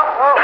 Oh, oh.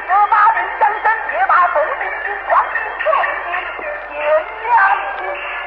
十八阵香山铁马红巾军黄巾侧骑金甲